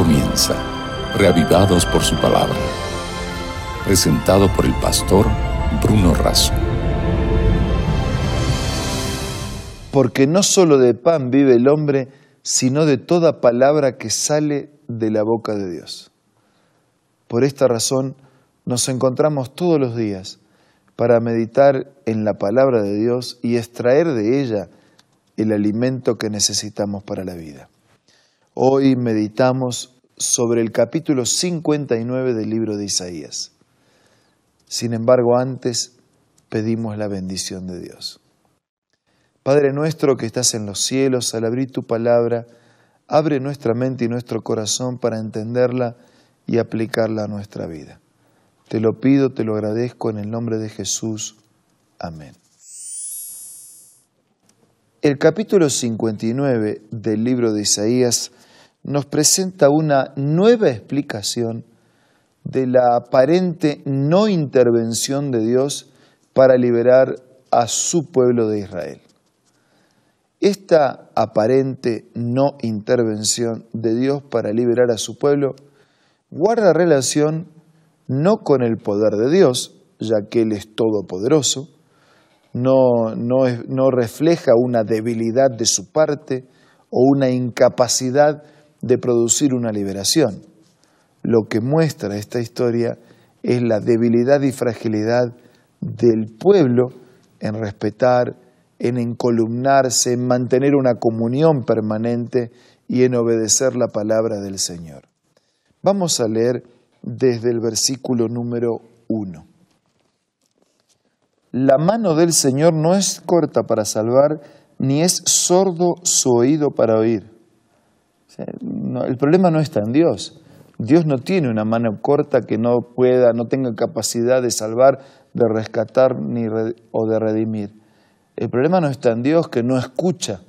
comienza, reavivados por su palabra. Presentado por el pastor Bruno Razo. Porque no solo de pan vive el hombre, sino de toda palabra que sale de la boca de Dios. Por esta razón nos encontramos todos los días para meditar en la palabra de Dios y extraer de ella el alimento que necesitamos para la vida. Hoy meditamos sobre el capítulo 59 del libro de Isaías. Sin embargo, antes pedimos la bendición de Dios. Padre nuestro que estás en los cielos, al abrir tu palabra, abre nuestra mente y nuestro corazón para entenderla y aplicarla a nuestra vida. Te lo pido, te lo agradezco en el nombre de Jesús. Amén. El capítulo 59 del libro de Isaías nos presenta una nueva explicación de la aparente no intervención de Dios para liberar a su pueblo de Israel. Esta aparente no intervención de Dios para liberar a su pueblo guarda relación no con el poder de Dios, ya que Él es todopoderoso, no, no, refleja una debilidad de su parte o una incapacidad de producir una liberación. Lo que muestra esta historia es la debilidad y fragilidad del pueblo en respetar, en encolumnarse, en mantener una comunión permanente y en obedecer la palabra del Señor. Vamos a leer desde el versículo número 1. La mano del Señor no es corta para salvar, ni es sordo su oído para oír. El problema no está en Dios. Dios no tiene una mano corta que no pueda, no tenga capacidad de salvar, de rescatar ni o de redimir. El problema no está en Dios que no escucha.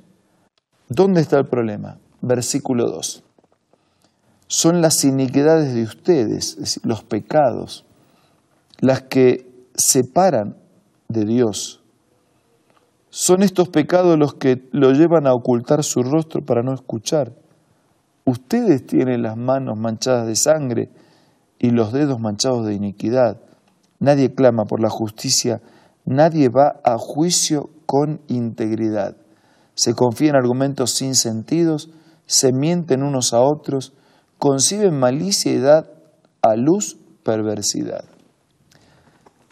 ¿Dónde está el problema? Versículo 2. Son las iniquidades de ustedes, los pecados, las que separan de Dios. Son estos pecados los que lo llevan a ocultar su rostro para no escuchar. Ustedes tienen las manos manchadas de sangre y los dedos manchados de iniquidad. Nadie clama por la justicia, nadie va a juicio con integridad. Se confía en argumentos sin sentidos, se mienten unos a otros, conciben malicia y dan a luz perversidad.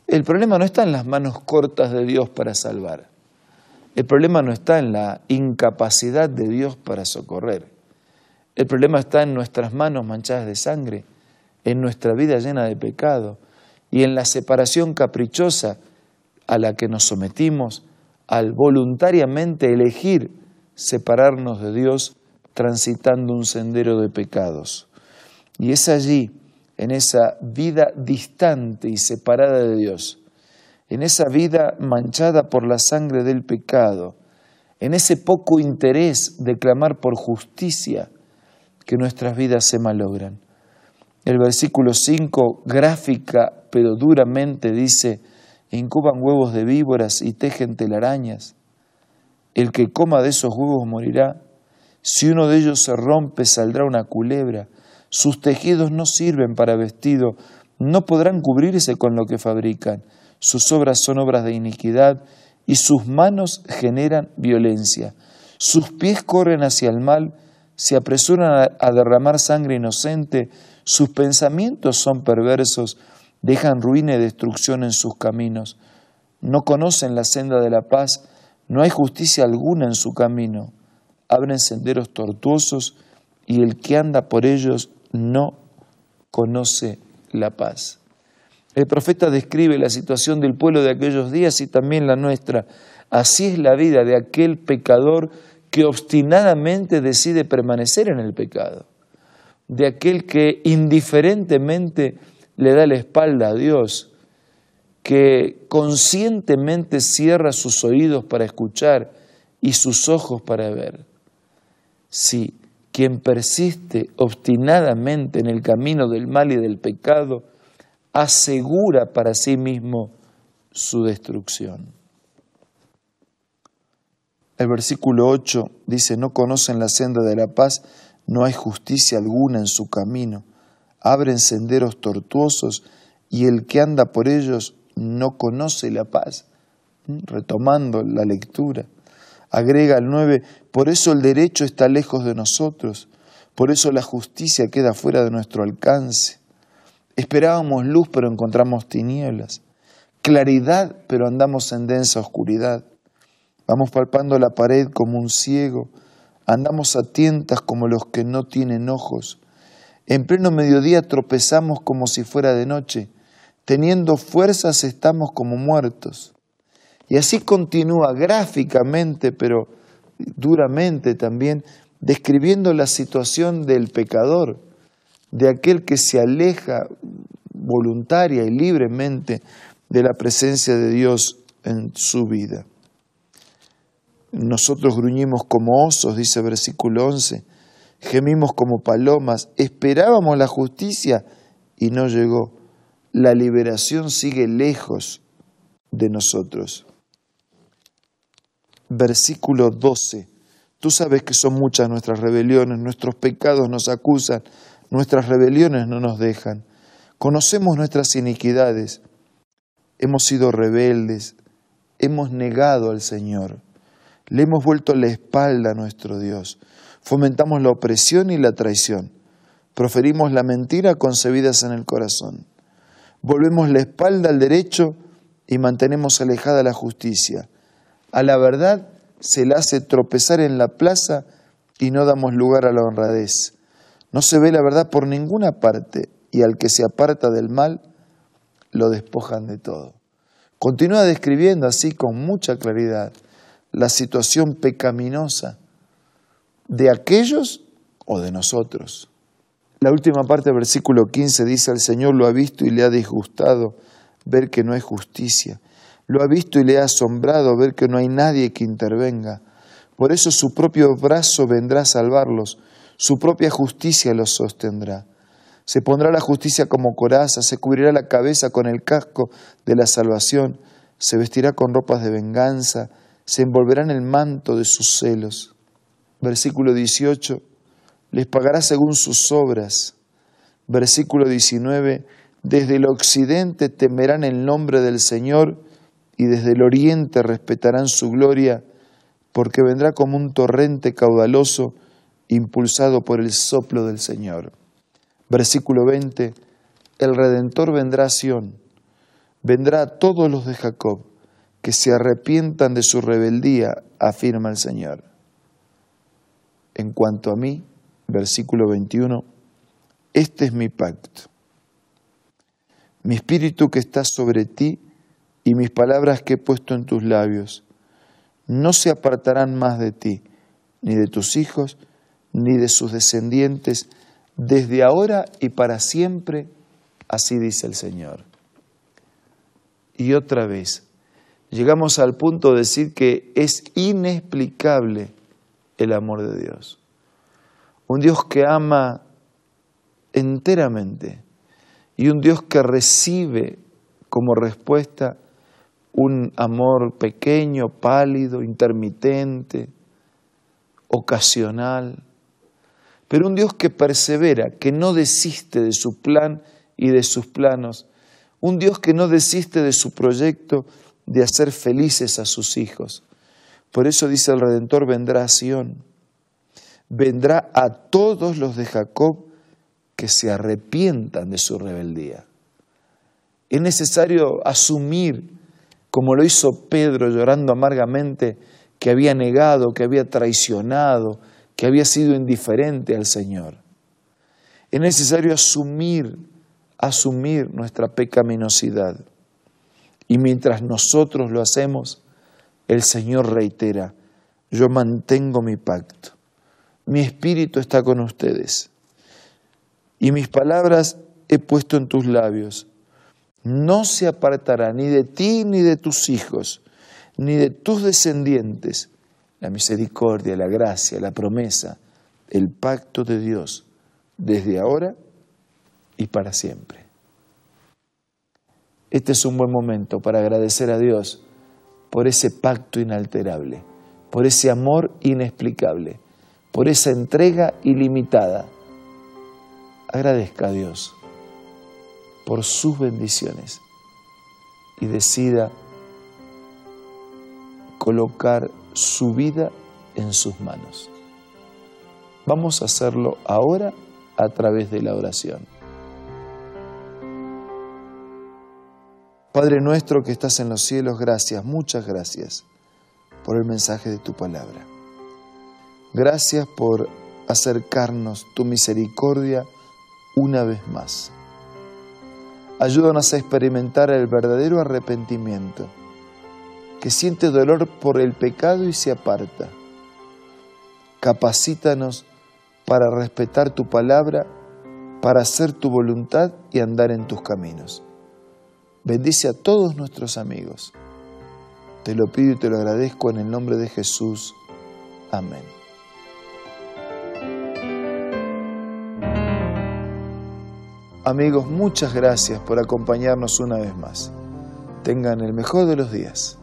El problema no está en las manos cortas de Dios para salvar. El problema no está en la incapacidad de Dios para socorrer. El problema está en nuestras manos manchadas de sangre, en nuestra vida llena de pecado y en la separación caprichosa a la que nos sometimos al voluntariamente elegir separarnos de Dios transitando un sendero de pecados. Y es allí en esa vida distante y separada de Dios, en esa vida manchada por la sangre del pecado, en ese poco interés de clamar por justicia, que nuestras vidas se malogran. El versículo 5, gráfica pero duramente, dice, incuban huevos de víboras y tejen telarañas. El que coma de esos huevos morirá. Si uno de ellos se rompe, saldrá una culebra sus tejidos no sirven para vestido, no podrán cubrirse con lo que fabrican. Sus obras son obras de iniquidad y sus manos generan violencia. Sus pies corren hacia el mal, se apresuran a derramar sangre inocente, sus pensamientos son perversos, dejan ruina y destrucción en sus caminos. No conocen la senda de la paz, no hay justicia alguna en su camino. Abren senderos tortuosos y el que anda por ellos no conoce la paz. El profeta describe la situación del pueblo de aquellos días y también la nuestra. Así es la vida de aquel pecador que obstinadamente decide permanecer en el pecado, de aquel que indiferentemente le da la espalda a Dios, que conscientemente cierra sus oídos para escuchar y sus ojos para ver. Sí, quien persiste obstinadamente en el camino del mal y del pecado, asegura para sí mismo su destrucción. El versículo 8 dice, no conocen la senda de la paz, no hay justicia alguna en su camino, abren senderos tortuosos y el que anda por ellos no conoce la paz. ¿Mm? Retomando la lectura, agrega el 9, por eso el derecho está lejos de nosotros, por eso la justicia queda fuera de nuestro alcance. Esperábamos luz, pero encontramos tinieblas. Claridad, pero andamos en densa oscuridad. Vamos palpando la pared como un ciego. Andamos a tientas como los que no tienen ojos. En pleno mediodía tropezamos como si fuera de noche. Teniendo fuerzas estamos como muertos. Y así continúa gráficamente, pero duramente también, describiendo la situación del pecador, de aquel que se aleja voluntaria y libremente de la presencia de Dios en su vida. Nosotros gruñimos como osos, dice versículo 11, gemimos como palomas, esperábamos la justicia y no llegó. La liberación sigue lejos de nosotros. Versículo 12. Tú sabes que son muchas nuestras rebeliones, nuestros pecados nos acusan, nuestras rebeliones no nos dejan. Conocemos nuestras iniquidades, hemos sido rebeldes, hemos negado al Señor, le hemos vuelto la espalda a nuestro Dios, fomentamos la opresión y la traición, proferimos la mentira concebidas en el corazón, volvemos la espalda al derecho y mantenemos alejada la justicia. A la verdad se la hace tropezar en la plaza y no damos lugar a la honradez. No se ve la verdad por ninguna parte y al que se aparta del mal lo despojan de todo. Continúa describiendo así con mucha claridad la situación pecaminosa de aquellos o de nosotros. La última parte del versículo 15 dice, el Señor lo ha visto y le ha disgustado ver que no hay justicia. Lo ha visto y le ha asombrado ver que no hay nadie que intervenga. Por eso su propio brazo vendrá a salvarlos su propia justicia los sostendrá. Se pondrá la justicia como coraza, se cubrirá la cabeza con el casco de la salvación, se vestirá con ropas de venganza, se envolverá en el manto de sus celos. Versículo 18, les pagará según sus obras. Versículo 19, desde el occidente temerán el nombre del Señor y desde el oriente respetarán su gloria, porque vendrá como un torrente caudaloso impulsado por el soplo del Señor. Versículo 20, el Redentor vendrá a Sión, vendrá a todos los de Jacob, que se arrepientan de su rebeldía, afirma el Señor. En cuanto a mí, versículo 21, este es mi pacto. Mi espíritu que está sobre ti y mis palabras que he puesto en tus labios no se apartarán más de ti, ni de tus hijos, ni de sus descendientes, desde ahora y para siempre, así dice el Señor. Y otra vez, llegamos al punto de decir que es inexplicable el amor de Dios. Un Dios que ama enteramente y un Dios que recibe como respuesta un amor pequeño, pálido, intermitente, ocasional pero un Dios que persevera, que no desiste de su plan y de sus planos, un Dios que no desiste de su proyecto de hacer felices a sus hijos. Por eso dice el Redentor, vendrá a Sión, vendrá a todos los de Jacob que se arrepientan de su rebeldía. Es necesario asumir, como lo hizo Pedro llorando amargamente, que había negado, que había traicionado, que había sido indiferente al Señor. Es necesario asumir, asumir nuestra pecaminosidad. Y mientras nosotros lo hacemos, el Señor reitera, yo mantengo mi pacto, mi espíritu está con ustedes y mis palabras he puesto en tus labios. No se apartará ni de ti ni de tus hijos, ni de tus descendientes la misericordia, la gracia, la promesa, el pacto de Dios desde ahora y para siempre. Este es un buen momento para agradecer a Dios por ese pacto inalterable, por ese amor inexplicable, por esa entrega ilimitada. Agradezca a Dios por sus bendiciones y decida colocar su vida en sus manos. Vamos a hacerlo ahora a través de la oración. Padre nuestro que estás en los cielos, gracias, muchas gracias por el mensaje de tu palabra. Gracias por acercarnos tu misericordia una vez más. Ayúdanos a experimentar el verdadero arrepentimiento, que siente dolor por el pecado y se aparta. Capacítanos para respetar tu palabra, para hacer tu voluntad y andar en tus caminos. Bendice a todos nuestros amigos. Te lo pido y te lo agradezco en el nombre de Jesús. Amén. Amigos, muchas gracias por acompañarnos una vez más. Tengan el mejor de los días.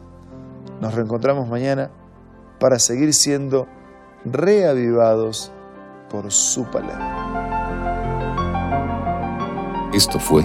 Nos reencontramos mañana para seguir siendo reavivados por su palabra. Esto fue